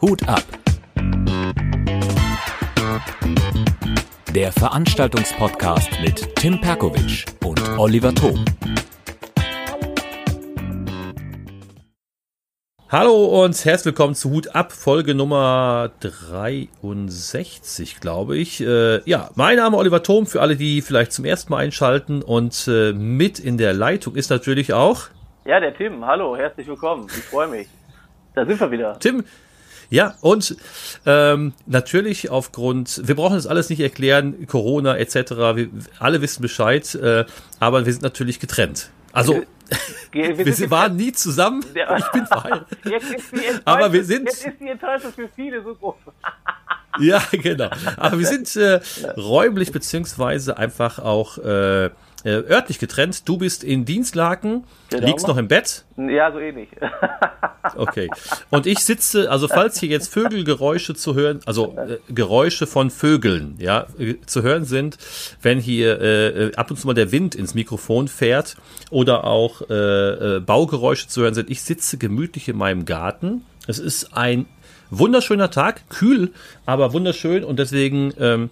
Hut ab. Der Veranstaltungspodcast mit Tim Perkovic und Oliver Thom. Hallo und herzlich willkommen zu Hut ab, Folge Nummer 63, glaube ich. Äh, ja, mein Name Oliver Thom, für alle, die vielleicht zum ersten Mal einschalten und äh, mit in der Leitung ist natürlich auch... Ja, der Tim, hallo, herzlich willkommen, ich freue mich. Da sind wir wieder. Tim, ja, und ähm, natürlich aufgrund, wir brauchen das alles nicht erklären, Corona etc., wir alle wissen Bescheid, äh, aber wir sind natürlich getrennt. Also wir, wir waren nie zusammen. Ich bin verheiratet. Aber wir sind. Jetzt ist die Enttäuschung für viele so groß. ja, genau. Aber wir sind äh, räumlich beziehungsweise einfach auch äh, äh, örtlich getrennt. Du bist in Dienstlaken, genau. liegst noch im Bett. Ja, so ähnlich. okay. Und ich sitze, also falls hier jetzt Vögelgeräusche zu hören, also äh, Geräusche von Vögeln, ja, äh, zu hören sind, wenn hier äh, ab und zu mal der Wind ins Mikrofon fährt oder auch äh, äh, Baugeräusche zu hören sind, ich sitze gemütlich in meinem Garten. Es ist ein wunderschöner Tag, kühl, aber wunderschön und deswegen ähm,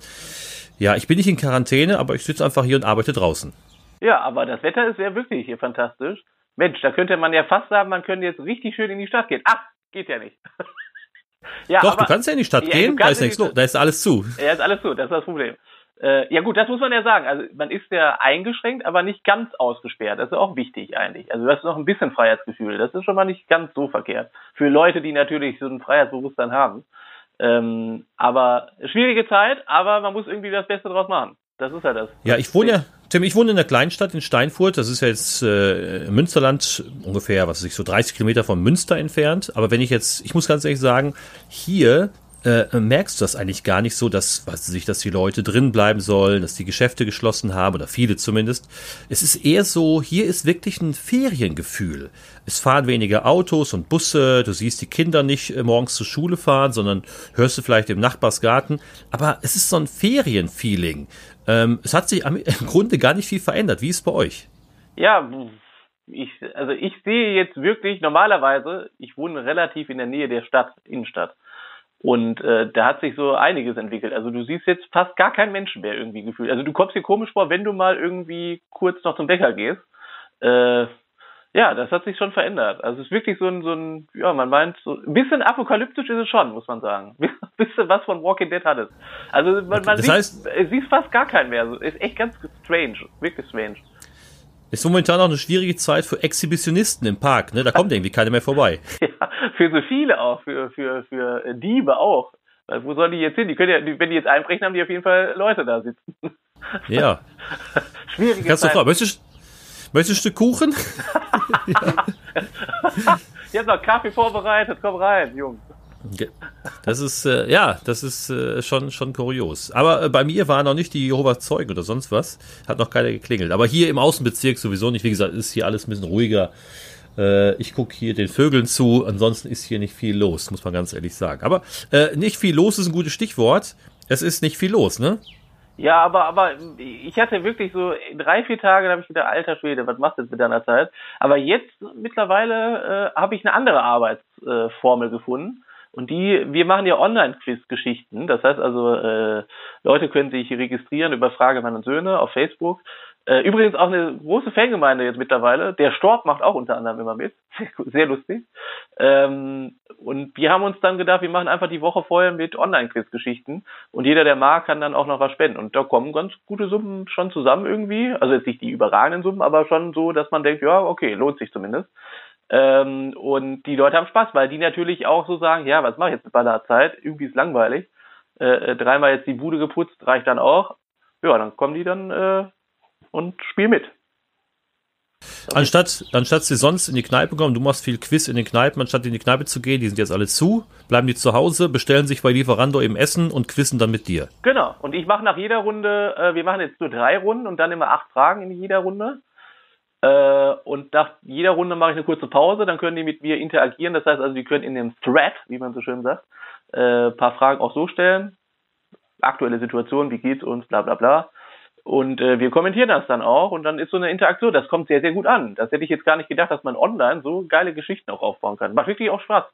ja, ich bin nicht in Quarantäne, aber ich sitze einfach hier und arbeite draußen. Ja, aber das Wetter ist ja wirklich hier fantastisch. Mensch, da könnte man ja fast sagen, man könnte jetzt richtig schön in die Stadt gehen. Ach, geht ja nicht. ja, Doch, aber, du kannst ja in die Stadt ja, gehen, da ist nichts los, da ist alles zu. Ja, ist alles zu, das ist das Problem. Äh, ja gut, das muss man ja sagen. Also man ist ja eingeschränkt, aber nicht ganz ausgesperrt. Das ist auch wichtig eigentlich. Also du hast noch ein bisschen Freiheitsgefühl. Das ist schon mal nicht ganz so verkehrt. Für Leute, die natürlich so ein Freiheitsbewusstsein haben. Ähm, aber schwierige Zeit, aber man muss irgendwie das Beste draus machen. Das ist ja das. Ja, ich wohne ja, Tim, ich wohne in einer Kleinstadt in Steinfurt. Das ist ja jetzt äh, Münsterland, ungefähr, was weiß ich, so 30 Kilometer von Münster entfernt. Aber wenn ich jetzt, ich muss ganz ehrlich sagen, hier äh, merkst du das eigentlich gar nicht so, dass, was sich, dass die Leute drin bleiben sollen, dass die Geschäfte geschlossen haben oder viele zumindest. Es ist eher so, hier ist wirklich ein Feriengefühl. Es fahren weniger Autos und Busse, du siehst die Kinder nicht äh, morgens zur Schule fahren, sondern hörst du vielleicht im Nachbarsgarten. Aber es ist so ein Ferienfeeling. Ähm, es hat sich im Grunde gar nicht viel verändert. Wie ist es bei euch? Ja, ich, also ich sehe jetzt wirklich normalerweise, ich wohne relativ in der Nähe der Stadt, Innenstadt. Und äh, da hat sich so einiges entwickelt. Also du siehst jetzt fast gar keinen Menschen mehr irgendwie gefühlt. Also du kommst dir komisch vor, wenn du mal irgendwie kurz noch zum Bäcker gehst. Äh, ja, das hat sich schon verändert. Also es ist wirklich so ein, so ein, ja, man meint, so ein bisschen apokalyptisch ist es schon, muss man sagen. Ein bisschen was von Walking Dead hat es. Also man, man das heißt, sieht, sieht fast gar keinen mehr. Ist echt ganz strange, wirklich strange. Ist momentan auch eine schwierige Zeit für Exhibitionisten im Park, ne? Da kommt irgendwie keiner mehr vorbei. Ja, für so viele auch, für, für, für Diebe auch. Weil wo sollen die jetzt hin? Die können ja, wenn die jetzt einbrechen, haben die auf jeden Fall Leute da sitzen. Ja. Schwierige Kannst Zeit. du fragen, möchtest, möchtest du Kuchen? ja. Ich habe noch Kaffee vorbereitet, komm rein, Jungs. Das ist, äh, ja, das ist äh, schon, schon kurios. Aber äh, bei mir waren noch nicht die Jehovas Zeugen oder sonst was. Hat noch keiner geklingelt. Aber hier im Außenbezirk sowieso nicht. Wie gesagt, ist hier alles ein bisschen ruhiger. Äh, ich gucke hier den Vögeln zu. Ansonsten ist hier nicht viel los, muss man ganz ehrlich sagen. Aber äh, nicht viel los ist ein gutes Stichwort. Es ist nicht viel los, ne? Ja, aber, aber ich hatte wirklich so drei, vier Tage, da habe ich wieder, alter Schwede, was machst du jetzt mit deiner Zeit? Aber jetzt mittlerweile äh, habe ich eine andere Arbeitsformel gefunden. Und die, wir machen ja Online-Quiz-Geschichten. Das heißt also, äh, Leute können sich registrieren über Frage Mann und Söhne auf Facebook. Äh, übrigens auch eine große Fangemeinde jetzt mittlerweile. Der Storb macht auch unter anderem immer mit. Sehr lustig. Ähm, und wir haben uns dann gedacht, wir machen einfach die Woche vorher mit Online-Quiz-Geschichten. Und jeder, der mag, kann dann auch noch was spenden. Und da kommen ganz gute Summen schon zusammen irgendwie. Also jetzt nicht die überragenden Summen, aber schon so, dass man denkt, ja, okay, lohnt sich zumindest. Ähm, und die Leute haben Spaß, weil die natürlich auch so sagen, ja, was mache ich jetzt mit meiner Zeit? Irgendwie ist langweilig. Äh, äh, dreimal jetzt die Bude geputzt, reicht dann auch. Ja, dann kommen die dann äh, und spielen mit. Anstatt, anstatt sie sonst in die Kneipe kommen, du machst viel Quiz in den Kneipen, anstatt in die Kneipe zu gehen, die sind jetzt alle zu, bleiben die zu Hause, bestellen sich bei Lieferando eben Essen und quizzen dann mit dir. Genau. Und ich mache nach jeder Runde, äh, wir machen jetzt nur drei Runden und dann immer acht Fragen in jeder Runde. Äh, und nach jeder Runde mache ich eine kurze Pause, dann können die mit mir interagieren. Das heißt also, die können in dem Thread, wie man so schön sagt, äh, paar Fragen auch so stellen. Aktuelle Situation, wie geht's uns, bla bla bla. Und äh, wir kommentieren das dann auch und dann ist so eine Interaktion, das kommt sehr, sehr gut an. Das hätte ich jetzt gar nicht gedacht, dass man online so geile Geschichten auch aufbauen kann. Macht wirklich auch Spaß.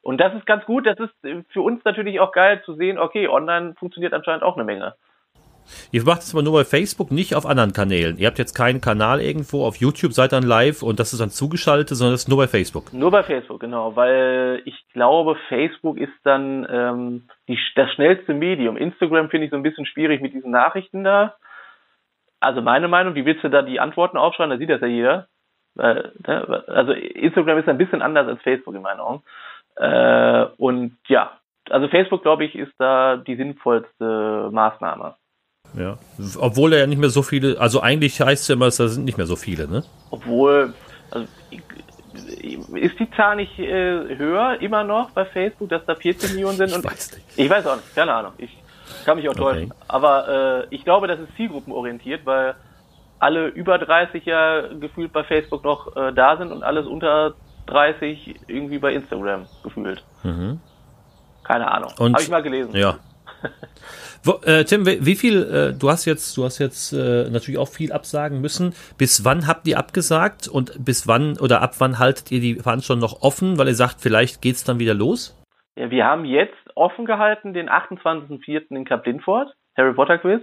Und das ist ganz gut, das ist für uns natürlich auch geil zu sehen, okay, online funktioniert anscheinend auch eine Menge. Ihr macht es aber nur bei Facebook, nicht auf anderen Kanälen. Ihr habt jetzt keinen Kanal irgendwo auf YouTube, seid dann live und das ist dann zugeschaltet, sondern das ist nur bei Facebook. Nur bei Facebook, genau, weil ich glaube, Facebook ist dann ähm, die, das schnellste Medium. Instagram finde ich so ein bisschen schwierig mit diesen Nachrichten da. Also meine Meinung, wie willst du da die Antworten aufschreiben? Da sieht das ja jeder. Ne, also Instagram ist ein bisschen anders als Facebook in meinen Augen. Äh, und ja, also Facebook, glaube ich, ist da die sinnvollste Maßnahme. Ja, obwohl er ja nicht mehr so viele, also eigentlich heißt es ja immer, da sind nicht mehr so viele, ne? Obwohl, also ist die Zahl nicht äh, höher immer noch bei Facebook, dass da 14 Millionen sind? Ich weiß nicht. Ich weiß auch nicht, keine Ahnung. Ich kann mich auch täuschen. Okay. Aber äh, ich glaube, das ist zielgruppenorientiert, weil alle über 30 ja gefühlt bei Facebook noch äh, da sind und alles unter 30 irgendwie bei Instagram gefühlt. Mhm. Keine Ahnung. Habe ich mal gelesen. Ja. Wo, äh, Tim, wie viel, äh, du hast jetzt, du hast jetzt äh, natürlich auch viel absagen müssen. Bis wann habt ihr abgesagt und bis wann oder ab wann haltet ihr die Veranstaltung noch offen, weil ihr sagt, vielleicht geht's dann wieder los? Ja, wir haben jetzt offen gehalten den 28.04. in Kap Lindfort, Harry Potter Quiz,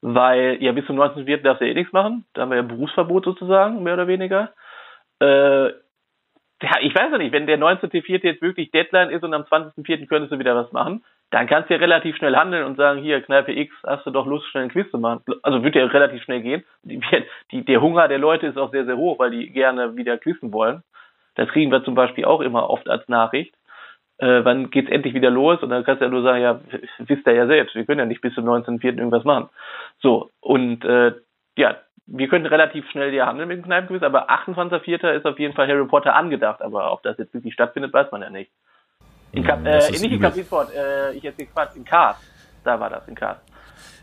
weil ja bis zum 19.04. darfst du ja eh nichts machen. Da haben wir ja Berufsverbot sozusagen, mehr oder weniger. Äh, ja, ich weiß ja nicht, wenn der 19.04. jetzt wirklich Deadline ist und am 20.04. könntest du wieder was machen, dann kannst du ja relativ schnell handeln und sagen, hier, Kneipe X, hast du doch Lust, schnell ein Quiz zu machen. Also wird ja relativ schnell gehen. Die, die, der Hunger der Leute ist auch sehr, sehr hoch, weil die gerne wieder quizzen wollen. Das kriegen wir zum Beispiel auch immer oft als Nachricht. Äh, wann geht's endlich wieder los? Und dann kannst du ja nur sagen, ja, wisst ihr ja selbst, wir können ja nicht bis zum 19.04. irgendwas machen. So, und äh, ja, wir können relativ schnell ja handeln mit dem Kneipenquiz, aber 28.04. ist auf jeden Fall Harry Potter angedacht, aber ob das jetzt wirklich stattfindet, weiß man ja nicht. In Kap, hm, äh, nicht in Kapitfort, äh, ich jetzt Quatsch, in Kars. Da war das, in Kars.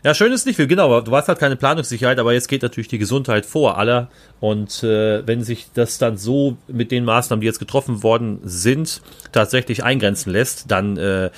Ja, schön ist nicht viel, genau. Du hast halt keine Planungssicherheit, aber jetzt geht natürlich die Gesundheit vor aller. Und äh, wenn sich das dann so mit den Maßnahmen, die jetzt getroffen worden sind, tatsächlich eingrenzen lässt, dann äh,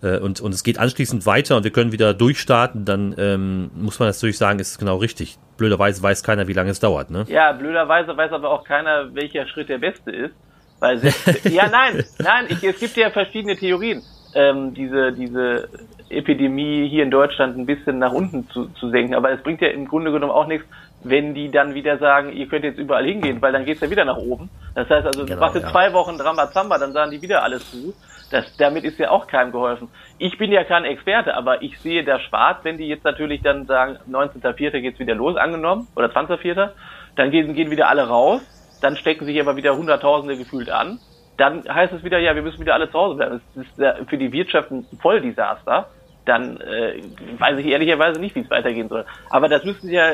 äh, und, und es geht anschließend weiter und wir können wieder durchstarten, dann ähm, muss man natürlich sagen, ist es genau richtig. Blöderweise weiß keiner, wie lange es dauert, ne? Ja, blöderweise weiß aber auch keiner, welcher Schritt der beste ist. Weil selbst, ja, nein, nein, ich, es gibt ja verschiedene Theorien. Ähm, diese, diese Epidemie hier in Deutschland ein bisschen nach unten zu, zu senken. Aber es bringt ja im Grunde genommen auch nichts, wenn die dann wieder sagen, ihr könnt jetzt überall hingehen, weil dann geht's ja wieder nach oben. Das heißt also, genau, machst du ja. zwei Wochen Rambazamba, dann sagen die wieder alles zu. Das, damit ist ja auch keinem geholfen. Ich bin ja kein Experte, aber ich sehe da schwarz, wenn die jetzt natürlich dann sagen, 19.04. geht's wieder los, angenommen, oder 20.04., dann gehen, gehen wieder alle raus dann stecken sich aber wieder Hunderttausende gefühlt an. Dann heißt es wieder, ja, wir müssen wieder alle zu Hause bleiben. Das ist für die Wirtschaft ein Volldesaster. Dann äh, weiß ich ehrlicherweise nicht, wie es weitergehen soll. Aber das müssen ja,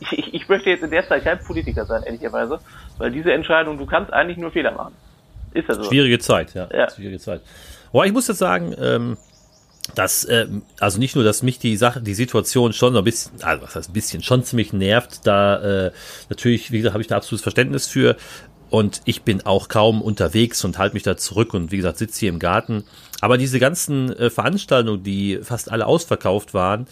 ich, ich möchte jetzt in der Zeit kein Politiker sein, ehrlicherweise, weil diese Entscheidung, du kannst eigentlich nur Fehler machen. Ist das so? Schwierige Zeit, ja. ja. Schwierige Zeit. Aber ich muss jetzt sagen, ähm, dass, äh, also nicht nur, dass mich die Sache, die Situation schon so ein bisschen, also was heißt ein bisschen, schon ziemlich nervt, da äh, natürlich, wie gesagt, habe ich da absolutes Verständnis für und ich bin auch kaum unterwegs und halte mich da zurück und wie gesagt, sitze hier im Garten. Aber diese ganzen äh, Veranstaltungen, die fast alle ausverkauft waren,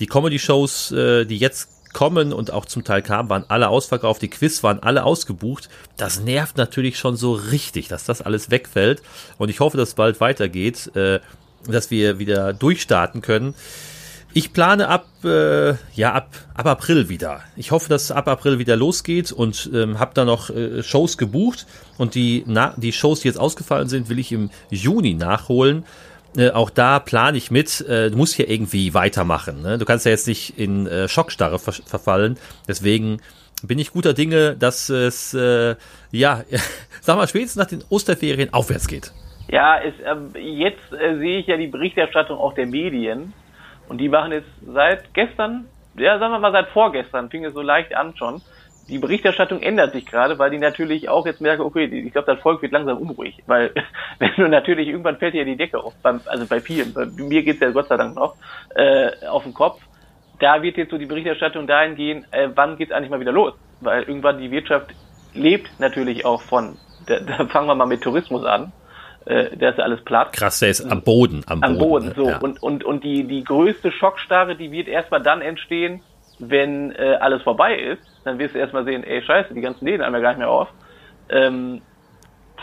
die Comedy-Shows, äh, die jetzt kommen und auch zum Teil kamen, waren alle ausverkauft, die Quiz waren alle ausgebucht. Das nervt natürlich schon so richtig, dass das alles wegfällt. Und ich hoffe, dass es bald weitergeht. Äh, dass wir wieder durchstarten können. Ich plane ab, äh, ja, ab, ab April wieder. Ich hoffe, dass ab April wieder losgeht und ähm, habe da noch äh, Shows gebucht. Und die, na, die Shows, die jetzt ausgefallen sind, will ich im Juni nachholen. Äh, auch da plane ich mit. Äh, du musst hier irgendwie weitermachen. Ne? Du kannst ja jetzt nicht in äh, Schockstarre ver verfallen. Deswegen bin ich guter Dinge, dass es, äh, ja, sag mal, spätestens nach den Osterferien aufwärts geht. Ja, es, äh, jetzt äh, sehe ich ja die Berichterstattung auch der Medien und die machen jetzt seit gestern, ja sagen wir mal seit vorgestern, fing es so leicht an schon. Die Berichterstattung ändert sich gerade, weil die natürlich auch jetzt merken, okay, ich glaube, das Volk wird langsam unruhig, weil wenn du natürlich irgendwann fällt dir ja die Decke auf, beim, also bei vielen, bei mir geht's ja Gott sei Dank noch, äh, auf den Kopf. Da wird jetzt so die Berichterstattung dahin gehen, äh, wann geht's eigentlich mal wieder los? Weil irgendwann die Wirtschaft lebt natürlich auch von, da, da fangen wir mal mit Tourismus an äh, der ist alles platt. Krass, der ist am Boden. Am, am Boden, Boden so. Ja. Und, und, und die, die größte Schockstarre, die wird erstmal dann entstehen, wenn äh, alles vorbei ist, dann wirst du erstmal sehen, ey, scheiße, die ganzen Läden haben ja gar nicht mehr auf. Ähm,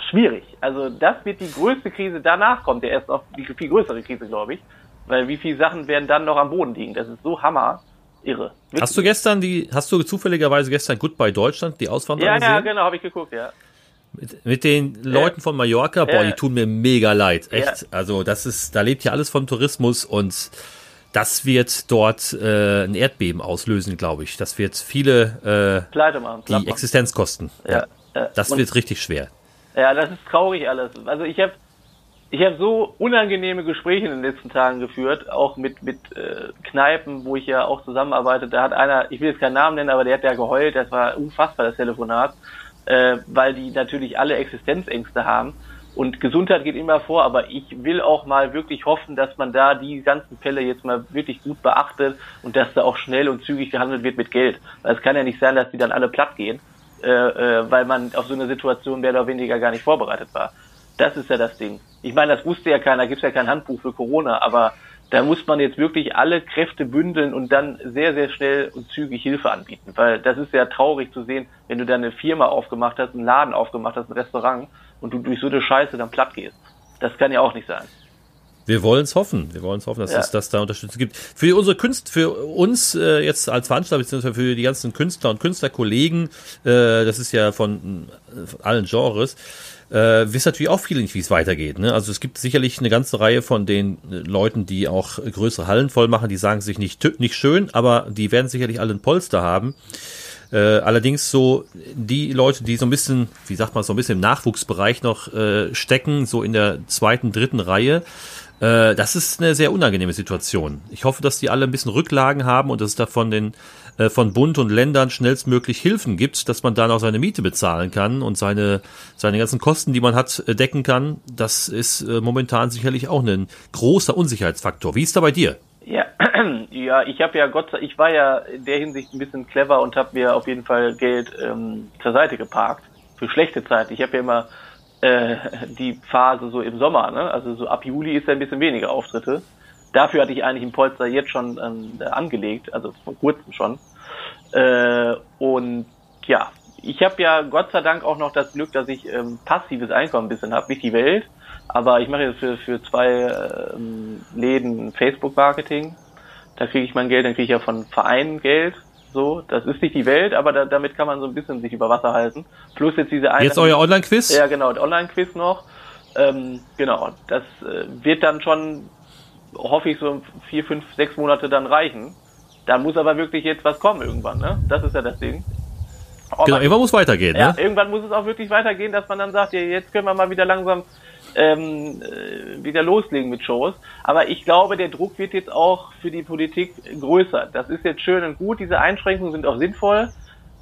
schwierig. Also das wird die größte Krise. Danach kommt ja erst noch die viel größere Krise, glaube ich. Weil wie viele Sachen werden dann noch am Boden liegen? Das ist so hammer. Irre. Hast du gestern die, hast du zufälligerweise gestern Goodbye Deutschland, die Auswanderung Ja, gesehen? ja, genau, habe ich geguckt, ja. Mit, mit den Leuten von Mallorca, boah, die tun mir mega leid. Echt. Also das ist, da lebt ja alles vom Tourismus und das wird dort äh, ein Erdbeben auslösen, glaube ich. Das wird viele machen. äh, die machen. Existenz kosten. Ja, ja. Das Und- wird richtig schwer. Ja, das ist traurig alles. Also ich habe ich habe so unangenehme Gespräche in den letzten Tagen geführt, auch mit mit äh, Kneipen, wo ich ja auch zusammenarbeite. Da hat einer, ich will jetzt keinen Namen nennen, aber der hat ja geheult. Das war unfassbar das Telefonat, äh, weil die natürlich alle Existenzängste haben. Und Gesundheit geht immer vor, aber ich will auch mal wirklich hoffen, dass man da die ganzen Fälle jetzt mal wirklich gut beachtet und dass da auch schnell und zügig gehandelt wird mit Geld. Weil es kann ja nicht sein, dass die dann alle platt gehen, äh, äh, weil man auf so eine Situation mehr oder weniger gar nicht vorbereitet war. Das ist ja das Ding. Ich meine, das wusste ja keiner, gibt's ja kein Handbuch für Corona, aber da muss man jetzt wirklich alle Kräfte bündeln und dann sehr, sehr schnell und zügig Hilfe anbieten. Weil das ist ja traurig zu sehen, wenn du da eine Firma aufgemacht hast, einen Laden aufgemacht hast, ein Restaurant und du durch so eine Scheiße dann platt gehst. Das kann ja auch nicht sein. Wir wollen es hoffen. Wir wollen es hoffen, dass Ja. es dass da Unterstützung gibt. Für unsere Künst, für uns äh, jetzt als Veranstalter beziehungsweise für die ganzen Künstler und Künstlerkollegen, äh, das ist ja von, äh, von allen Genres, äh, wissen natürlich auch viele nicht, wie es weitergeht. Ne? Also es gibt sicherlich eine ganze Reihe von den äh, Leuten, die auch größere Hallen voll machen, die sagen sich nicht nicht schön, aber die werden sicherlich alle ein Polster haben. Äh, allerdings so die Leute, die so ein bisschen, wie sagt man, so ein bisschen im Nachwuchsbereich noch äh, stecken, so in der zweiten, dritten Reihe, äh, das ist eine sehr unangenehme Situation. Ich hoffe, dass die alle ein bisschen Rücklagen haben und dass es da von den äh, von Bund und Ländern schnellstmöglich Hilfen gibt, dass man dann auch seine Miete bezahlen kann und seine seine ganzen Kosten, die man hat, äh, decken kann. Das ist äh, momentan sicherlich auch ein großer Unsicherheitsfaktor. Wie ist da bei dir? Ja, ja, ich habe ja Gott ich war ja in der Hinsicht ein bisschen clever und habe mir auf jeden Fall Geld ähm, zur Seite geparkt für schlechte Zeiten. Ich habe ja immer äh, die Phase so im Sommer, ne? Also so ab Juli ist ja ein bisschen weniger Auftritte. Dafür hatte ich eigentlich im Polster jetzt schon ähm, angelegt, also vor kurzem schon. Äh, und ja, ich habe ja Gott sei Dank auch noch das Glück, dass ich ähm, passives Einkommen ein bisschen habe, nicht die Welt. Aber ich mache jetzt für, für zwei ähm, Läden Facebook-Marketing. Da kriege ich mein Geld, dann kriege ich ja von Vereinen Geld. So, das ist nicht die Welt, aber da, damit kann man so ein bisschen sich über Wasser halten. Plus jetzt diese eine. Jetzt euer Online-Quiz? Ja, genau, der Online-Quiz noch. Ähm, genau, das äh, wird dann schon, hoffe ich, so vier, fünf, sechs Monate dann reichen. Da muss aber wirklich jetzt was kommen irgendwann, ne? Das ist ja das Ding. Aber- Genau, irgendwann muss weitergehen, ja, ne? irgendwann muss es auch wirklich weitergehen, dass man dann sagt, ja, jetzt können wir mal wieder langsam ähm, äh, wieder loslegen mit Shows. Aber ich glaube, der Druck wird jetzt auch für die Politik größer. Das ist jetzt schön und gut, diese Einschränkungen sind auch sinnvoll.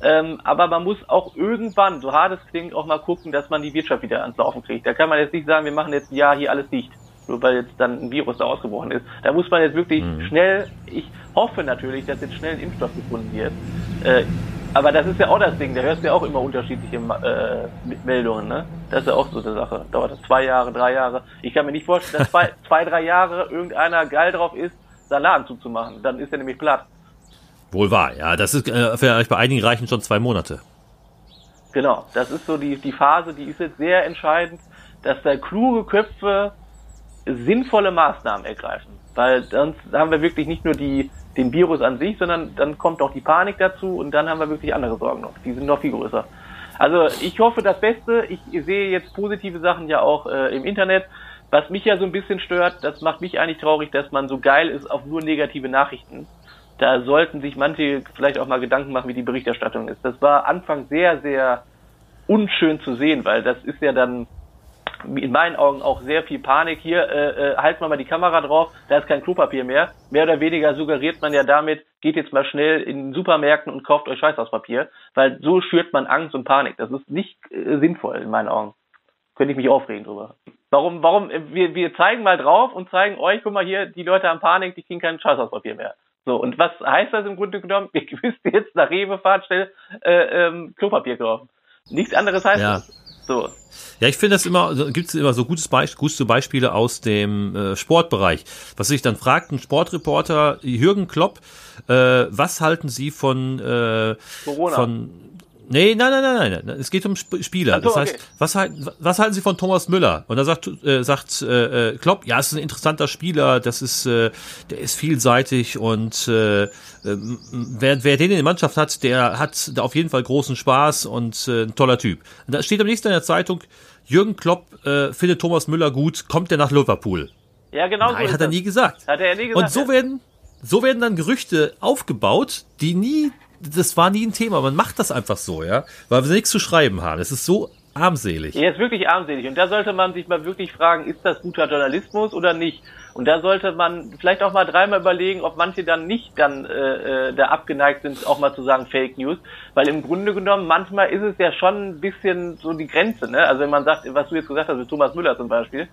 Ähm, aber man muss auch irgendwann, so hart es klingt, auch mal gucken, dass man die Wirtschaft wieder ans Laufen kriegt. Da kann man jetzt nicht sagen, wir machen jetzt ein Jahr hier alles dicht, nur weil jetzt dann ein Virus da ausgebrochen ist. Da muss man jetzt wirklich schnell, ich hoffe natürlich, dass jetzt schnell ein Impfstoff gefunden wird. Äh, aber das ist ja auch das Ding, da hörst du ja auch immer unterschiedliche äh, Meldungen, ne? Das ist ja auch so eine Sache. Dauert das zwei Jahre, drei Jahre. Ich kann mir nicht vorstellen, dass zwei, zwei drei Jahre irgendeiner geil drauf ist, seinen Laden zuzumachen. Dann ist er nämlich platt. Wohl wahr, ja. Das ist äh, vielleicht bei einigen reichen schon zwei Monate. Genau, das ist so die, die Phase, die ist jetzt sehr entscheidend, dass da kluge Köpfe sinnvolle Maßnahmen ergreifen. Weil sonst haben wir wirklich nicht nur die, den Virus an sich, sondern dann kommt auch die Panik dazu und dann haben wir wirklich andere Sorgen noch. Die sind noch viel größer. Also ich hoffe das Beste. Ich sehe jetzt positive Sachen ja auch äh, im Internet. Was mich ja so ein bisschen stört, das macht mich eigentlich traurig, dass man so geil ist auf nur negative Nachrichten. Da sollten sich manche vielleicht auch mal Gedanken machen, wie die Berichterstattung ist. Das war Anfang sehr, sehr unschön zu sehen, weil das ist ja dann in meinen Augen auch sehr viel Panik. Hier, äh, äh, halt mal mal die Kamera drauf, da ist kein Klopapier mehr. Mehr oder weniger suggeriert man ja damit, geht jetzt mal schnell in den Supermärkten und kauft euch Scheißhauspapier, weil so schürt man Angst und Panik. Das ist nicht äh, sinnvoll in meinen Augen. Könnte ich mich aufregen drüber. Warum, warum, äh, wir, wir zeigen mal drauf und zeigen euch, guck mal hier, die Leute haben Panik, die kriegen kein Scheißhauspapier mehr. So, und was heißt das im Grunde genommen? Ihr müsst jetzt nach Rewe fahren, schnell äh, ähm, Klopapier kaufen. Nichts anderes heißt Ja. das. So. Ja, ich finde das immer, gibt es immer so gutes Beisp gute Beispiele aus dem äh, Sportbereich. Was sich dann fragt, ein Sportreporter, Jürgen Klopp, Äh, was halten Sie von, äh, Corona. von Nee, nein, nein, nein, nein, nein. Es geht um Sp Spieler. So, das heißt, okay. was, halten, was halten Sie von Thomas Müller? Und da sagt, äh, sagt äh, äh, Klopp, ja, es ist ein interessanter Spieler, das ist, äh, der ist vielseitig und äh, ähm, wer, wer den in der Mannschaft hat, der hat da auf jeden Fall großen Spaß und äh, ein toller Typ. Und da steht am nächsten in der Zeitung, Jürgen Klopp äh, findet Thomas Müller gut, kommt er nach Liverpool? Ja, genau so Nein, ist hat er das. nie gesagt. Hat er nie gesagt. Und so werden, so werden dann Gerüchte aufgebaut, die nie, das war nie ein Thema. Man macht das einfach so, ja, weil wir nichts zu schreiben haben. Es ist so armselig. Er ist wirklich armselig. Und da sollte man sich mal wirklich fragen, ist das guter Journalismus oder nicht? Und da sollte man vielleicht auch mal dreimal überlegen, ob manche dann nicht dann äh, äh, da abgeneigt sind, auch mal zu sagen Fake News. Weil im Grunde genommen, manchmal ist es ja schon ein bisschen so die Grenze. Ne? Also wenn man sagt, was du jetzt gesagt hast mit Thomas Müller zum Beispiel,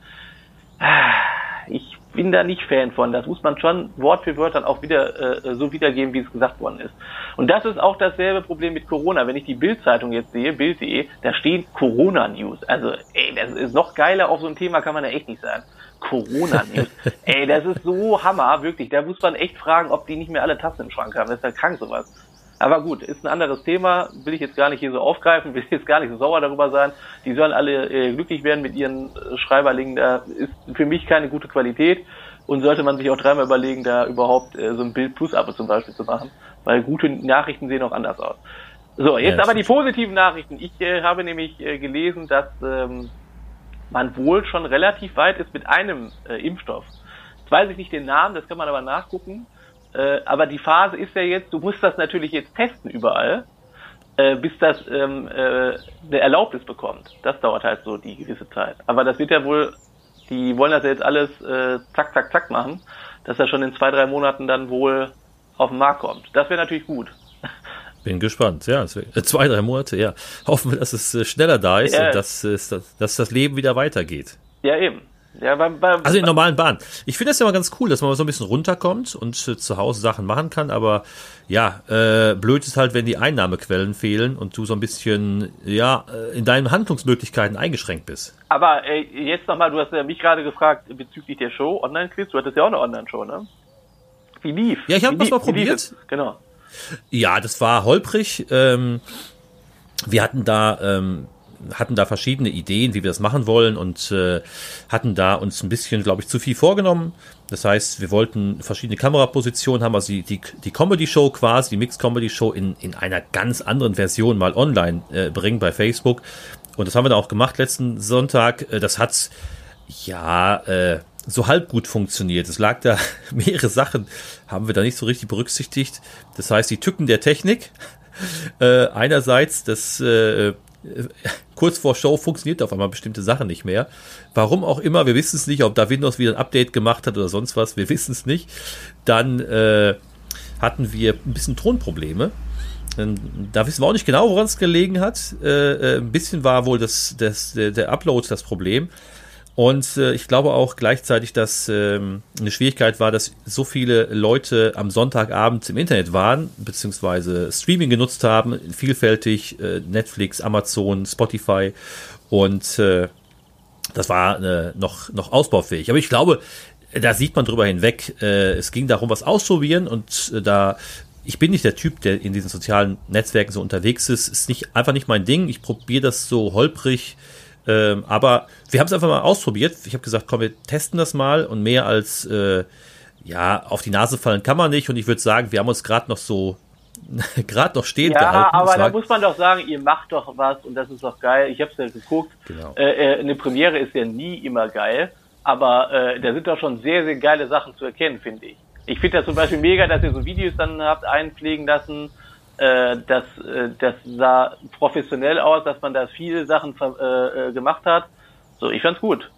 ich bin da nicht Fan von. Das muss man schon Wort für Wort dann auch wieder äh, so wiedergeben, wie es gesagt worden ist. Und das ist auch dasselbe Problem mit Corona. Wenn ich die Bild-Zeitung jetzt sehe, Bild.de, da stehen Corona-News. Also, ey, das ist noch geiler auf so ein Thema kann man ja echt nicht sein. Corona-News. ey, das ist so Hammer, wirklich. Da muss man echt fragen, ob die nicht mehr alle Tassen im Schrank haben. Das ist ja krank sowas. Aber gut, ist ein anderes Thema, will ich jetzt gar nicht hier so aufgreifen, will jetzt gar nicht so sauer darüber sein. Die sollen alle äh, glücklich werden mit ihren äh, Schreiberlingen, da ist für mich keine gute Qualität und sollte man sich auch dreimal überlegen, da überhaupt äh, so ein Bild Plus Abo zum Beispiel zu machen, weil gute Nachrichten sehen auch anders aus. So, jetzt Ja, aber die positiven Nachrichten. Ich äh, habe nämlich äh, gelesen, dass ähm, man wohl schon relativ weit ist mit einem äh, Impfstoff. Jetzt weiß ich nicht den Namen, das kann man aber nachgucken. Äh, aber die Phase ist ja jetzt, du musst das natürlich jetzt testen überall, äh, bis das ähm, äh, eine Erlaubnis bekommt. Das dauert halt so die gewisse Zeit. Aber das wird ja wohl, die wollen das ja jetzt alles äh, zack, zack, zack machen, dass das schon in zwei, drei Monaten dann wohl auf den Markt kommt. Das wäre natürlich gut. Bin gespannt, ja. äh, Zwei, drei Monate, ja. Hoffen wir, dass es äh, schneller da ist Ja. und dass, dass das Leben wieder weitergeht. Ja, eben. Ja, beim, beim, Also in normalen Bahnen. Ich finde das ja mal ganz cool, dass man so ein bisschen runterkommt und äh, zu Hause Sachen machen kann, aber ja, äh, blöd ist halt, wenn die Einnahmequellen fehlen und du so ein bisschen, ja, äh, in deinen Handlungsmöglichkeiten eingeschränkt bist. Aber äh, jetzt nochmal, du hast ja mich gerade gefragt bezüglich der Show, Online-Quiz, du hattest ja auch eine Online-Show, ne? Wie lief? Ja, ich hab Wie das mal probiert. Genau. Ja, das war holprig. Ähm, wir hatten da ähm, hatten da verschiedene Ideen, wie wir das machen wollen und äh, hatten da uns ein bisschen, glaube ich, zu viel vorgenommen. Das heißt, wir wollten verschiedene Kamerapositionen haben, also die, die, die Comedy-Show quasi, die Mixed-Comedy-Show in, in einer ganz anderen Version mal online äh, bringen bei Facebook. Und das haben wir dann auch gemacht letzten Sonntag. Äh, Das hat ja äh, so halb gut funktioniert. Es lag da mehrere Sachen, haben wir da nicht so richtig berücksichtigt. Das heißt, die Tücken der Technik. Äh, einerseits, das äh, äh, kurz vor Show funktioniert auf einmal bestimmte Sachen nicht mehr. Warum auch immer, wir wissen es nicht, ob da Windows wieder ein Update gemacht hat oder sonst was, wir wissen es nicht. Dann äh, hatten wir ein bisschen Tonprobleme. Ähm, Da wissen wir auch nicht genau, woran es gelegen hat. Äh, äh, ein bisschen war wohl das, das, der, der Upload das Problem. Und äh, ich glaube auch gleichzeitig, dass ähm, eine Schwierigkeit war, dass so viele Leute am Sonntagabend im Internet waren, beziehungsweise Streaming genutzt haben, vielfältig, äh, Netflix, Amazon, Spotify. Und äh, das war äh, noch, noch ausbaufähig. Aber ich glaube, da sieht man drüber hinweg. Äh, es ging darum, was auszuprobieren und äh, da ich bin nicht der Typ, der in diesen sozialen Netzwerken so unterwegs ist. Ist nicht einfach nicht mein Ding. Ich probiere das so holprig. Ähm, aber wir haben es einfach mal ausprobiert. Ich habe gesagt, komm, wir testen das mal und mehr als äh, ja auf die Nase fallen kann man nicht. Und ich würde sagen, wir haben uns gerade noch so gerade noch stehen Ja, gehalten. aber da muss man doch sagen, ihr macht doch was und das ist doch geil. Ich habe es ja geguckt. Genau. Äh, äh, eine Premiere ist ja nie immer geil, aber äh, da sind doch schon sehr, sehr geile Sachen zu erkennen, finde ich. Ich finde das zum Beispiel mega, dass ihr so Videos dann habt einpflegen lassen. Äh, das, äh, das sah professionell aus, dass man da viele Sachen äh, äh, gemacht hat. So, ich fand's gut.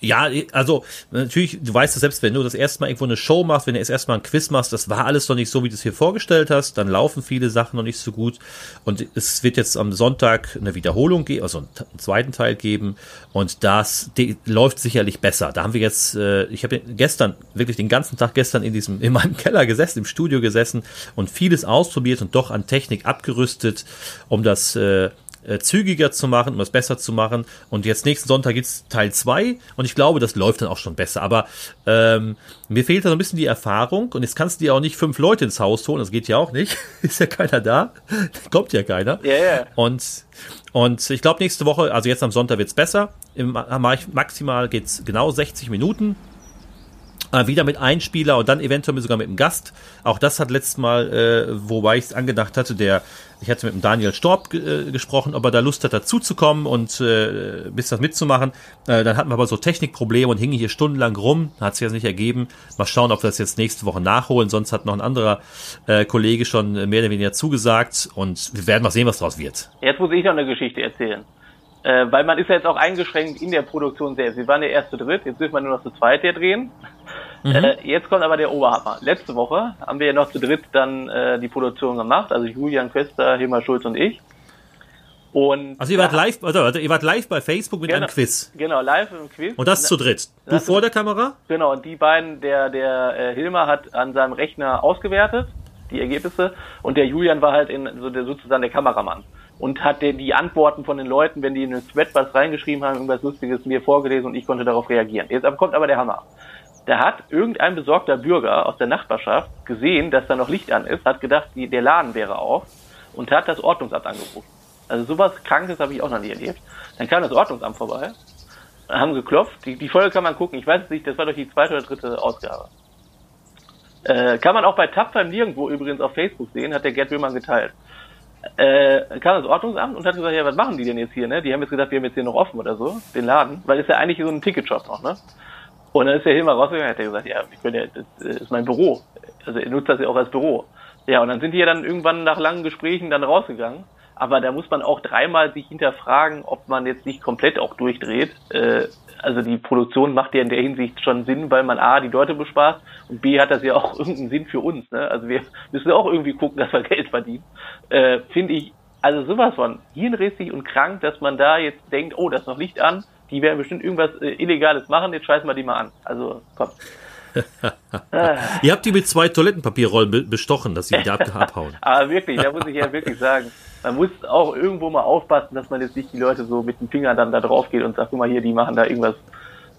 Ja, also natürlich, du weißt es selbst, wenn du das erste Mal irgendwo eine Show machst, wenn du erst erstmal ein Quiz machst, das war alles noch nicht so, wie du es hier vorgestellt hast, dann laufen viele Sachen noch nicht so gut und es wird jetzt am Sonntag eine Wiederholung geben, also einen, einen zweiten Teil geben und das läuft sicherlich besser. Da haben wir jetzt, äh, ich habe gestern, wirklich den ganzen Tag gestern in diesem, in meinem Keller gesessen, im Studio gesessen und vieles ausprobiert und doch an Technik abgerüstet, um das äh, äh, zügiger zu machen, um es besser zu machen. Und jetzt nächsten Sonntag gibt's Teil 2 und ich glaube, das läuft dann auch schon besser. Aber ähm, mir fehlt da so ein bisschen die Erfahrung und jetzt kannst du dir auch nicht fünf Leute ins Haus holen, das geht ja auch nicht. Ist ja keiner da. Kommt ja keiner. Ja, ja. Und, und ich glaube, nächste Woche, also jetzt am Sonntag wird's besser. Im, maximal geht's genau 60 Minuten wieder mit Einspieler und dann eventuell sogar mit einem Gast. Auch das hat letztes Mal, äh, wobei ich es angedacht hatte, der, ich hatte mit dem Daniel Storb äh, gesprochen, ob er da Lust hat, dazuzukommen und äh, bisschen was mitzumachen. Äh, dann hatten wir aber so Technikprobleme und hingen hier stundenlang rum, hat sich jetzt nicht ergeben. Mal schauen, ob wir das jetzt nächste Woche nachholen. Sonst hat noch ein anderer äh, Kollege schon mehr oder weniger zugesagt und wir werden mal sehen, was draus wird. Jetzt muss ich noch eine Geschichte erzählen. Äh, weil man ist ja jetzt auch eingeschränkt in der Produktion selbst. Wir waren ja erst zu dritt, jetzt dürfen wir nur noch zu zweit hier drehen. Mhm. Äh, jetzt kommt aber der Oberhammer. Letzte Woche haben wir ja noch zu dritt dann äh, die Produktion gemacht, also Julian Köster, Hilmar Schulz und ich. Und also ihr wart live, also ihr wart live bei Facebook mit genau, einem Quiz. Genau, live im Quiz. Und das zu dritt. Du das vor der Kamera? Genau, und die beiden, der, der äh, Hilmar hat an seinem Rechner ausgewertet, die Ergebnisse, und der Julian war halt in, so der, sozusagen der Kameramann und hat der die Antworten von den Leuten, wenn die in den Thread was reingeschrieben haben, irgendwas Lustiges mir vorgelesen und ich konnte darauf reagieren. Jetzt kommt aber der Hammer. Da hat irgendein besorgter Bürger aus der Nachbarschaft gesehen, dass da noch Licht an ist, hat gedacht, die, der Laden wäre auf und hat das Ordnungsamt angerufen. Also sowas Krankes habe ich auch noch nie erlebt. Dann kam das Ordnungsamt vorbei, haben geklopft. Die, die Folge kann man gucken. Ich weiß es nicht, das war doch die zweite oder dritte Ausgabe. Äh, kann man auch bei Tapfer Nirgendwo übrigens auf Facebook sehen, hat der Gerd Böhmann geteilt äh, kam das Ordnungsamt und hat gesagt, ja, was machen die denn jetzt hier, ne? Die haben jetzt gesagt, wir haben jetzt hier noch offen oder so, den Laden, weil ist ja eigentlich so ein Ticketshop noch, ne? Und dann ist der Hilmar rausgegangen hat gesagt, ja, ich bin ja, das ist mein Büro. Also er nutzt das ja auch als Büro. Ja, und dann sind die ja dann irgendwann nach langen Gesprächen dann rausgegangen. Aber da muss man auch dreimal sich hinterfragen, ob man jetzt nicht komplett auch durchdreht. Äh, also die Produktion macht ja in der Hinsicht schon Sinn, weil man A, die Leute bespaßt und B, hat das ja auch irgendeinen Sinn für uns. Ne? Also wir müssen ja auch irgendwie gucken, dass wir Geld verdienen. Äh, Finde ich, also sowas von hirnrissig und krank, dass man da jetzt denkt, oh, das ist noch Licht an, die werden bestimmt irgendwas äh, Illegales machen, jetzt scheißen wir die mal an. Also komm. Ihr habt die mit zwei Toilettenpapierrollen bestochen, dass sie wieder abhauen. Aber wirklich, da muss ich ja wirklich sagen, man muss auch irgendwo mal aufpassen, dass man jetzt nicht die Leute so mit dem Finger dann da drauf geht und sagt, guck mal hier, die machen da irgendwas,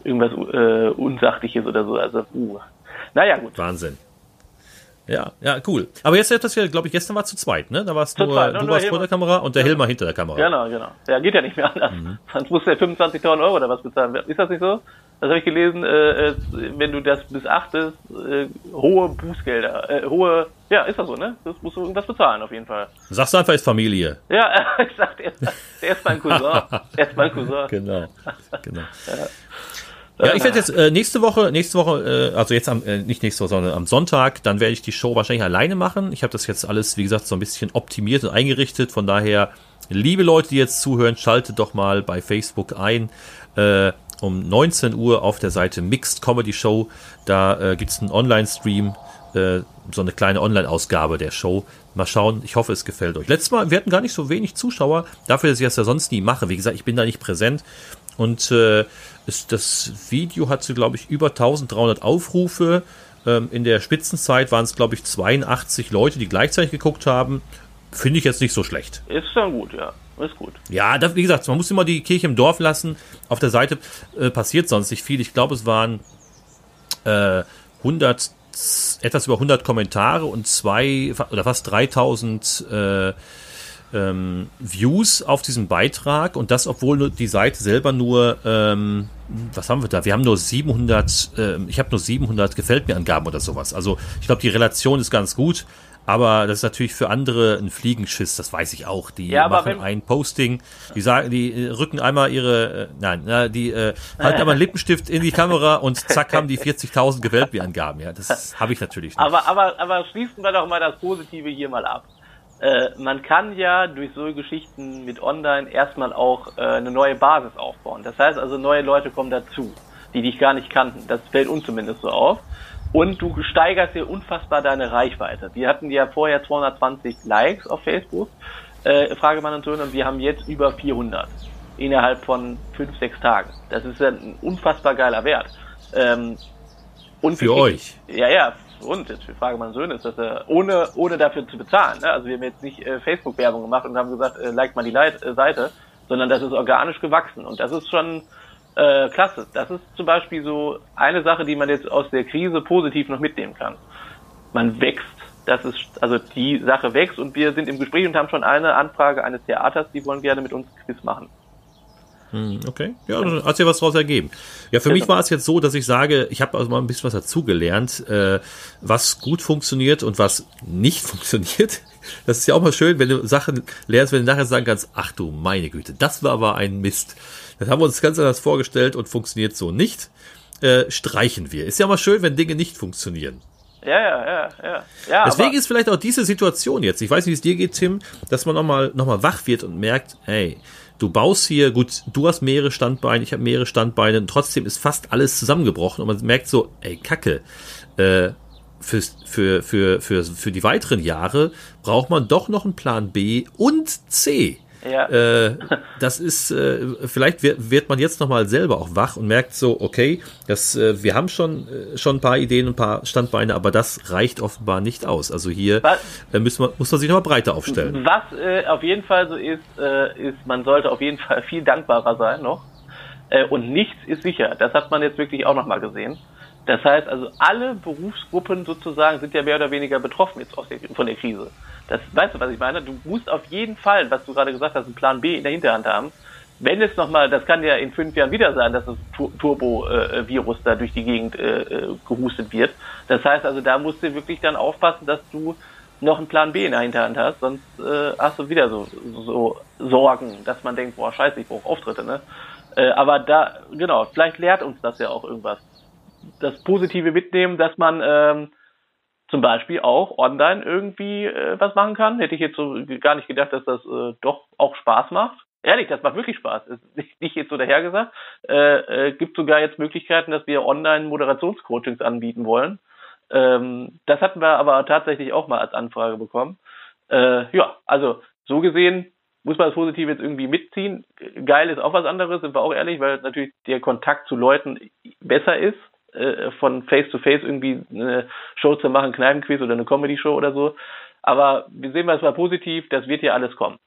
irgendwas äh, Unsachliches oder so. Also, uh. Naja, gut. Wahnsinn. Ja, ja, cool. Aber jetzt das ja, glaube ich, gestern war zu zweit, ne? Da warst zu nur, zweit, du warst vor der Kamera und der Hilmar hinter der Kamera. Genau, genau. Ja, geht ja nicht mehr anders. Mhm. Sonst musst du ja 25.000 Euro oder was bezahlen. Ist das nicht so? Das habe ich gelesen, äh, äh, wenn du das missachtest, äh, hohe Bußgelder, äh, hohe, ja, ist das so, ne? Das musst du irgendwas bezahlen auf jeden Fall. Sagst du einfach, ist Familie. Ja, ich sag, der, der ist mein Cousin. der ist mein Cousin. Genau, genau. ja. Ja, ich werde jetzt äh, nächste Woche, nächste Woche, äh, also jetzt am, äh, nicht nächste Woche, sondern am Sonntag, dann werde ich die Show wahrscheinlich alleine machen. Ich habe das jetzt alles, wie gesagt, so ein bisschen optimiert und eingerichtet. Von daher, liebe Leute, die jetzt zuhören, schaltet doch mal bei Facebook ein. Äh, um 19 Uhr auf der Seite Mixed Comedy Show. Da äh, gibt es einen Online-Stream, äh, so eine kleine Online-Ausgabe der Show. Mal schauen, ich hoffe, es gefällt euch. Letztes Mal, wir hatten gar nicht so wenig Zuschauer, dafür, dass ich das ja sonst nie mache. Wie gesagt, ich bin da nicht präsent. Und äh, ist, das Video hatte, glaube ich, über 1300 Aufrufe. Ähm, in der Spitzenzeit waren es, glaube ich, 82 Leute, die gleichzeitig geguckt haben. Finde ich jetzt nicht so schlecht. Ist schon gut, ja. Ist gut. Ja, das, wie gesagt, man muss immer die Kirche im Dorf lassen. Auf der Seite äh, passiert sonst nicht viel. Ich glaube, es waren äh, 100, etwas über 100 Kommentare und zwei oder fast 3000 äh, ähm, Views auf diesem Beitrag und das, obwohl die Seite selber nur, ähm, was haben wir da? Wir haben nur 700, äh, ich habe nur 700 gefällt mir Angaben oder sowas. Also ich glaube, die Relation ist ganz gut. Aber das ist natürlich für andere ein Fliegenschiss, das weiß ich auch. Die ja, machen ein Posting, die sagen, die äh, rücken einmal ihre, äh, nein, na, die äh, halten einmal einen Lippenstift in die Kamera und zack haben die 40.000 gewählt wie Angaben. Ja, das habe ich natürlich nicht. Aber, aber, aber schließen wir doch mal das Positive hier mal ab. Äh, man kann ja durch so Geschichten mit Online erstmal auch äh, eine neue Basis aufbauen. Das heißt also, neue Leute kommen dazu, die dich gar nicht kannten. Das fällt uns zumindest so auf. Und du steigerst dir unfassbar deine Reichweite. Wir hatten ja vorher 220 Likes auf Facebook, äh, Fragemann und Söhne, und wir haben jetzt über 400 innerhalb von 5, 6 Tagen. Das ist ein unfassbar geiler Wert. Ähm, und für euch? Ja, ja, uns, jetzt für Frage Söhne, ist, dass er ohne, ohne dafür zu bezahlen, ne? also wir haben jetzt nicht äh, Facebook-Werbung gemacht und haben gesagt, äh, like mal die Leit äh, Seite, sondern das ist organisch gewachsen und das ist schon äh, klasse. Das ist zum Beispiel so eine Sache, die man jetzt aus der Krise positiv noch mitnehmen kann. Man wächst, das ist, also die Sache wächst und wir sind im Gespräch und haben schon eine Anfrage eines Theaters, die wollen gerne mit uns Quiz machen. Hm, okay, ja, dann hat sich was daraus ergeben. Ja, für mich war es jetzt so, dass ich sage, ich habe also mal ein bisschen was dazugelernt, äh, was gut funktioniert und was nicht funktioniert. Das ist ja auch mal schön, wenn du Sachen lernst, wenn du nachher sagen kannst, ach du meine Güte, das war aber ein Mist. Das haben wir uns ganz anders vorgestellt und funktioniert so nicht. Äh, streichen wir. Ist ja mal schön, wenn Dinge nicht funktionieren. Ja, ja, ja, ja. ja Deswegen ist vielleicht auch diese Situation jetzt, ich weiß nicht, wie es dir geht, Tim, dass man nochmal noch mal wach wird und merkt, hey, du baust hier, gut, du hast mehrere Standbeine, ich habe mehrere Standbeine und trotzdem ist fast alles zusammengebrochen und man merkt so, ey, Kacke, äh, für, für, für, für, für die weiteren Jahre braucht man doch noch einen Plan B und C. Ja. Äh, das ist, äh, vielleicht wird, wird man jetzt nochmal selber auch wach und merkt so, okay, das, äh, wir haben schon, äh, schon ein paar Ideen und ein paar Standbeine, aber das reicht offenbar nicht aus. Also hier äh, müssen wir, muss man sich nochmal breiter aufstellen. Was äh, auf jeden Fall so ist, ist, man sollte auf jeden Fall viel dankbarer sein noch. und nichts ist sicher. Das hat man jetzt wirklich auch nochmal gesehen. Das heißt also, alle Berufsgruppen sozusagen sind ja mehr oder weniger betroffen jetzt der, von der Krise. Das, weißt du, was ich meine? Du musst auf jeden Fall, was du gerade gesagt hast, einen Plan B in der Hinterhand haben. Wenn es nochmal, das kann ja in fünf Jahren wieder sein, dass das Turbo-Virus da durch die Gegend äh, äh, gehustet wird. Das heißt also, da musst du wirklich dann aufpassen, dass du noch einen Plan B in der Hinterhand hast, sonst äh, hast du wieder so, so Sorgen, dass man denkt, boah, scheiße, ich brauche Auftritte, ne? Äh, aber da, genau, vielleicht lehrt uns das ja auch irgendwas. Das Positive mitnehmen, dass man ähm, zum Beispiel auch online irgendwie äh, was machen kann. Hätte ich jetzt so gar nicht gedacht, dass das äh, doch auch Spaß macht. Ehrlich, das macht wirklich Spaß. Ist nicht, jetzt so dahergesagt. Äh, äh, gibt sogar jetzt Möglichkeiten, dass wir online Moderationscoachings anbieten wollen. Ähm, das hatten wir aber tatsächlich auch mal als Anfrage bekommen. Äh, ja, also so gesehen muss man das Positive jetzt irgendwie mitziehen. Geil ist auch was anderes, sind wir auch ehrlich, weil natürlich der Kontakt zu Leuten besser ist äh, von Face to Face irgendwie eine Show zu machen, Kneipenquiz oder eine Comedy-Show oder so. Aber wir sehen es mal positiv, das wird ja alles kommen.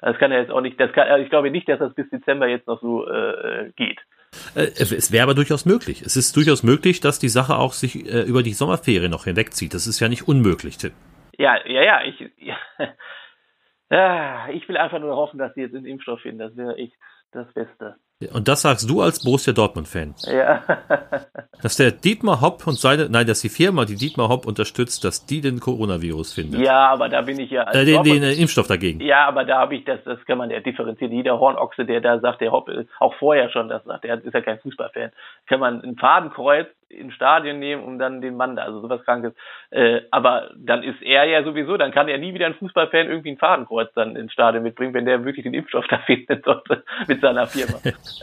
Das kann ja jetzt auch nicht, das kann, ich glaube nicht, dass das bis Dezember jetzt noch so äh, geht. Äh, es wäre aber durchaus möglich. Es ist durchaus möglich, dass die Sache auch sich äh, über die Sommerferien noch hinwegzieht. Das ist ja nicht unmöglich, Tim. Ja, ja, ja. Ich, ja. ja ich will einfach nur hoffen, dass sie jetzt einen Impfstoff finden. Das wäre echt das Beste. Und das sagst du als Borussia Dortmund-Fan. Ja. dass der Dietmar Hopp und seine, nein, dass die Firma, die Dietmar Hopp unterstützt, dass die den Coronavirus findet. Ja, aber da bin ich ja. Als äh, den, den äh, Impfstoff dagegen. Ja, aber da habe ich das, das kann man ja differenzieren. Jeder Hornochse, der da sagt, der Hopp, auch vorher schon das sagt, der ist ja kein Fußballfan. Kann man ein Fadenkreuz ins Stadion nehmen, um dann den Mann da, also sowas Krankes. Äh, aber dann ist er ja sowieso, dann kann er nie wieder ein Fußballfan irgendwie ein Fadenkreuz dann ins Stadion mitbringen, wenn der wirklich den Impfstoff da findet sollte mit seiner Firma.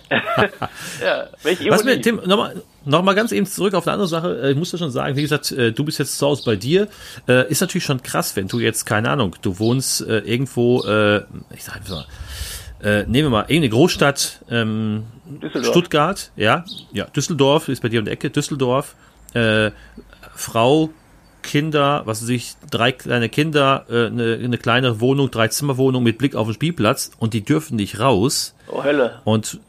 ja, Was mir, Tim, nochmal noch mal ganz eben zurück auf eine andere Sache. Äh, ich muss ja schon sagen, wie gesagt, äh, du bist jetzt zu Hause bei dir. Äh, ist natürlich schon krass, wenn du jetzt, keine Ahnung, du wohnst irgendwo, ich sag mal, nehmen wir mal irgendeine Großstadt, ähm, Stuttgart, ja, ja, Düsseldorf ist bei dir um die Ecke, Düsseldorf, äh, Frau, Kinder, was weiß ich, drei kleine Kinder, äh, eine, eine kleine Wohnung, drei Zimmerwohnung mit Blick auf den Spielplatz und die dürfen nicht raus. Oh Hölle. Und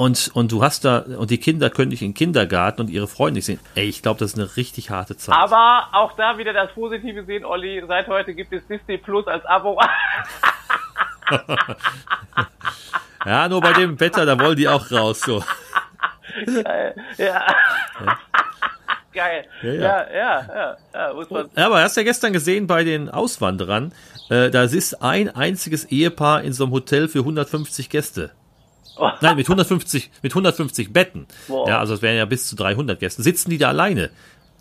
und, und du hast da, und die Kinder können nicht in den Kindergarten und ihre Freunde nicht sehen. Ey, ich glaube, das ist eine richtig harte Zeit. Aber auch da wieder das Positive sehen, Olli. Seit heute gibt es Disney Plus als Abo. ja, nur bei dem Wetter, da wollen die auch raus, so. Geil, ja. ja. Geil. Ja, ja, ja. ja, ja, muss man. ja aber hast ja gestern gesehen bei den Auswanderern, äh, da ist ein einziges Ehepaar in so einem Hotel für 150 Gäste. Nein, mit 150, mit 150 Betten. Wow. Ja, also es wären ja bis zu 300 Gäste. Sitzen die da alleine?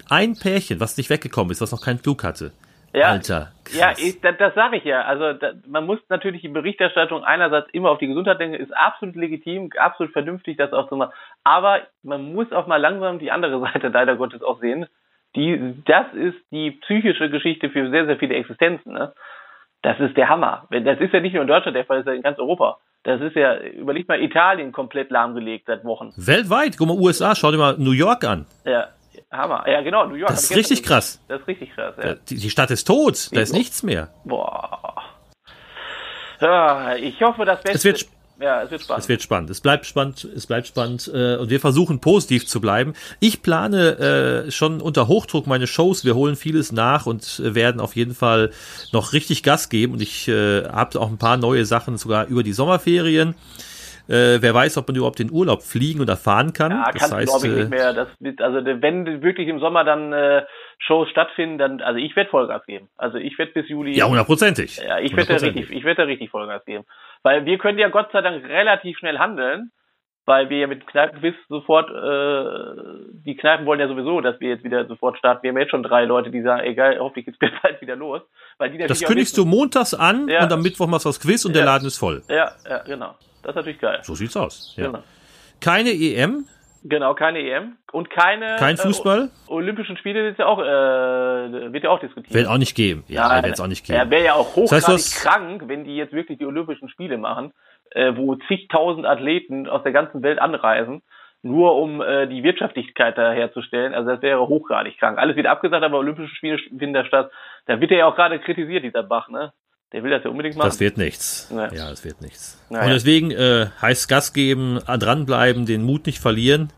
Ein Pärchen, was nicht weggekommen ist, was noch keinen Flug hatte. Ja, Alter. Krass. Ja, ich, das, das sage ich ja. Also da, man muss natürlich die Berichterstattung einerseits immer auf die Gesundheit denken, ist absolut legitim, absolut vernünftig, das auch zu machen. Aber man muss auch mal langsam die andere Seite leider Gottes auch sehen. Die, das ist die psychische Geschichte für sehr, sehr viele Existenzen. Ne? Das ist der Hammer. Das ist ja nicht nur in Deutschland der Fall, das ist ja in ganz Europa. Das ist ja, überleg mal, Italien komplett lahmgelegt seit Wochen. Weltweit, guck mal, USA, schau dir mal New York an. Ja, Hammer. Ja, genau, New York. Das ist richtig krass. Das ist richtig krass, ja. Die, die Stadt ist tot, da ist nichts mehr. Boah. Ja, ich hoffe, das Beste. Es wird, ja, es wird spannend. Es wird spannend. Es bleibt spannend. Es bleibt spannend. Äh, und wir versuchen positiv zu bleiben. Ich plane äh, schon unter Hochdruck meine Shows. Wir holen vieles nach und äh, werden auf jeden Fall noch richtig Gas geben. Und ich äh, habe auch ein paar neue Sachen sogar über die Sommerferien. Äh, wer weiß, ob man überhaupt in Urlaub fliegen oder fahren kann. Ja, das kann glaube ich äh, nicht mehr. Das also wenn wirklich im Sommer dann äh, Shows stattfinden, dann also ich werde Vollgas geben. Also ich werde bis Juli. Ja, hundertprozentig. Ja, ich werde da richtig, ich werde richtig Vollgas geben, weil wir können ja Gott sei Dank relativ schnell handeln, weil wir ja mit Kneipenquiz sofort äh, die Kneipen wollen ja sowieso, dass wir jetzt wieder sofort starten. Wir haben jetzt schon drei Leute, die sagen, egal, hoffentlich geht's bald wieder los, weil die Das kündigst du montags an Ja. und am Mittwoch machst du das Quiz und der Ja. Laden ist voll. Ja, ja, genau. Das ist natürlich geil. So sieht's aus. Ja. Genau. Keine EM, Genau, keine EM und keine kein Fußball, Äh, Olympischen Spiele ist ja auch, äh, wird ja auch diskutiert. wird auch nicht geben. Ja, wird es auch nicht Ja, geben. wäre ja auch Das heißt, hochgradig krank, wenn die jetzt wirklich die Olympischen Spiele machen, äh, wo zigtausend Athleten aus der ganzen Welt anreisen, nur um äh, die Wirtschaftlichkeit da herzustellen. Also das wäre hochgradig krank. Alles wird abgesagt, aber Olympische Spiele finden da statt. Da wird ja auch gerade kritisiert, dieser Bach, ne? Der will das ja unbedingt machen. Das wird nichts. Nee. Ja, das wird nichts. Naja. Und deswegen äh, heißt Gas geben, dranbleiben, den Mut nicht verlieren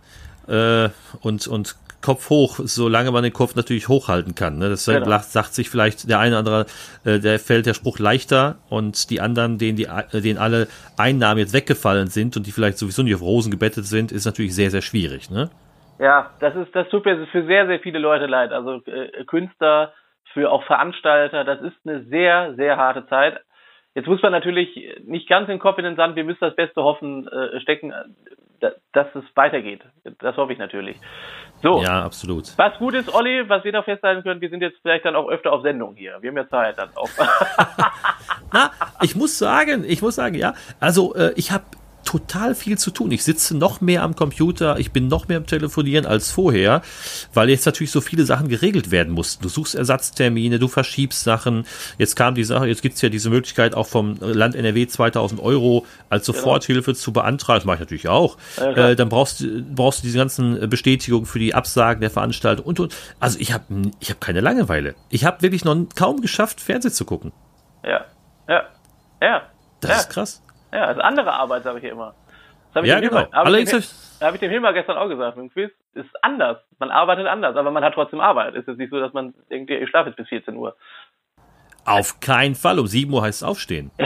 äh, und, und Kopf hoch, solange man den Kopf natürlich hochhalten kann. Ne? Das Genau. sagt, sagt sich vielleicht der eine oder andere, äh, der fällt der Spruch leichter und die anderen, denen, die, äh, denen alle Einnahmen jetzt weggefallen sind und die vielleicht sowieso nicht auf Rosen gebettet sind, ist natürlich sehr, sehr schwierig. Ne? Ja, das ist, das tut mir für sehr, sehr viele Leute leid. Also äh, Künstler, für auch Veranstalter, das ist eine sehr, sehr harte Zeit. Jetzt muss man natürlich nicht ganz den Kopf in den Sand, wir müssen das Beste hoffen, äh, stecken, dass es weitergeht. Das hoffe ich natürlich. So, Ja, absolut. was gut ist, Olli, was wir da festhalten können, wir sind jetzt vielleicht dann auch öfter auf Sendung hier. Wir haben ja Zeit dann auch. Na, ich muss sagen, ich muss sagen, ja. Also äh, ich habe total viel zu tun. Ich sitze noch mehr am Computer, ich bin noch mehr am Telefonieren als vorher, weil jetzt natürlich so viele Sachen geregelt werden mussten. Du suchst Ersatztermine, du verschiebst Sachen. Jetzt kam die Sache, jetzt gibt's ja diese Möglichkeit auch vom Land NRW 2000 Euro als Soforthilfe zu beantragen. Das mache ich natürlich auch. Ja, äh, dann brauchst, du- brauchst du diese ganzen Bestätigungen für die Absagen der Veranstaltung und, und. Also ich habe ich hab keine Langeweile. Ich habe wirklich noch kaum geschafft, Fernsehen zu gucken. ja, ja, ja. Das ja. ist krass. Ja, das ist andere Arbeit, sage ich hier immer. Das hab ich Ja, dem genau. Hilmar- hab ich hab dem, ich- hab ich dem Hilmar gestern auch gesagt, dem Quiz ist anders. Man arbeitet anders, aber man hat trotzdem Arbeit. Es ist nicht so, dass man ja, ich schlafe jetzt bis 14 Uhr. Auf keinen Fall. Um 7 Uhr heißt es aufstehen.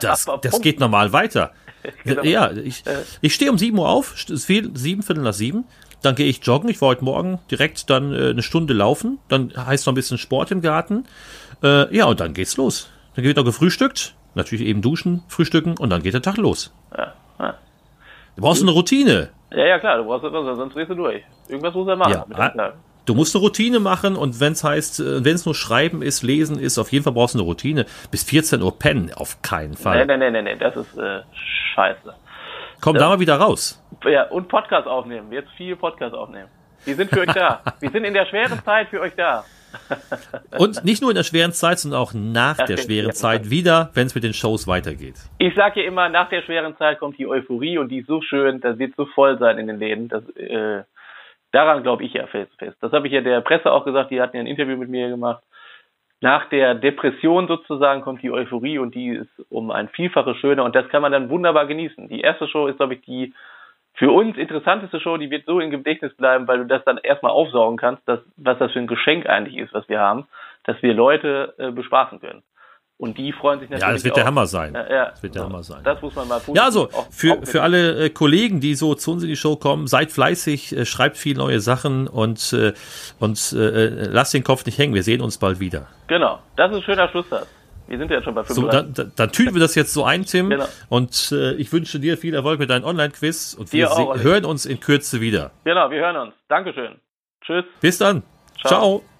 Das, das geht normal weiter. Genau. Ja, ich, ich stehe um 7 Uhr auf, es ist viel, sieben, Viertel nach sieben. Dann gehe ich joggen. Ich war heute Morgen direkt dann äh, eine Stunde laufen. Dann heißt noch ein bisschen Sport im Garten. Äh, ja, und dann geht's los. Dann wird noch gefrühstückt. Natürlich eben duschen, frühstücken und dann geht der Tag los. Ja, ja. Du brauchst eine Routine. ja, ja klar, du brauchst etwas, sonst drehst du durch. Irgendwas muss er machen. Ja, ah. Du musst eine Routine machen und wenn es heißt, wenn es nur Schreiben ist, Lesen ist, auf jeden Fall brauchst du eine Routine. Bis 14 Uhr pennen, auf keinen Fall. Nee, nee, nee, nee, nee, das ist äh, scheiße. Komm da mal wieder raus. Ja, und Podcast aufnehmen. Jetzt viel Podcast aufnehmen. Wir sind für euch da. Wir sind in der schweren Zeit für euch da. Und nicht nur in der schweren Zeit, sondern auch nach der stimmt, schweren. Zeit wieder, wenn es mit den Shows weitergeht. Ich sage ja immer, nach der schweren Zeit kommt die Euphorie und die ist so schön, das wird so voll sein in den Läden. Das, äh, daran glaube ich ja fest. fest. Das habe ich ja der Presse auch gesagt, die hatten ja ein Interview mit mir gemacht. Nach der Depression sozusagen kommt die Euphorie und die ist um ein Vielfaches schöner und das kann man dann wunderbar genießen. Die erste Show ist, glaube ich, die für uns interessanteste Show, die wird so im Gedächtnis bleiben, weil du das dann erstmal aufsaugen kannst, dass, was das für ein Geschenk eigentlich ist, was wir haben, dass wir Leute äh, bespaßen können. Und die freuen sich natürlich Ja, das wird der auch. Hammer sein. Ja, ja. Das wird der Hammer sein. Das muss man mal. Ja, also für, für alle äh, Kollegen, die so zu uns in die Show kommen, seid fleißig, äh, schreibt viel neue Sachen und, äh, und äh, lasst den Kopf nicht hängen. Wir sehen uns bald wieder. Genau, das ist ein schöner Schlusssatz. Wir sind ja schon bei So, 35. dann, dann, tüten wir das jetzt so ein, Tim. Genau. Und äh, ich wünsche dir viel Erfolg mit deinem Online-Quiz und wir auch, hören uns in Kürze wieder. genau, wir hören uns. Dankeschön. Tschüss. Bis dann. Ciao. Ciao.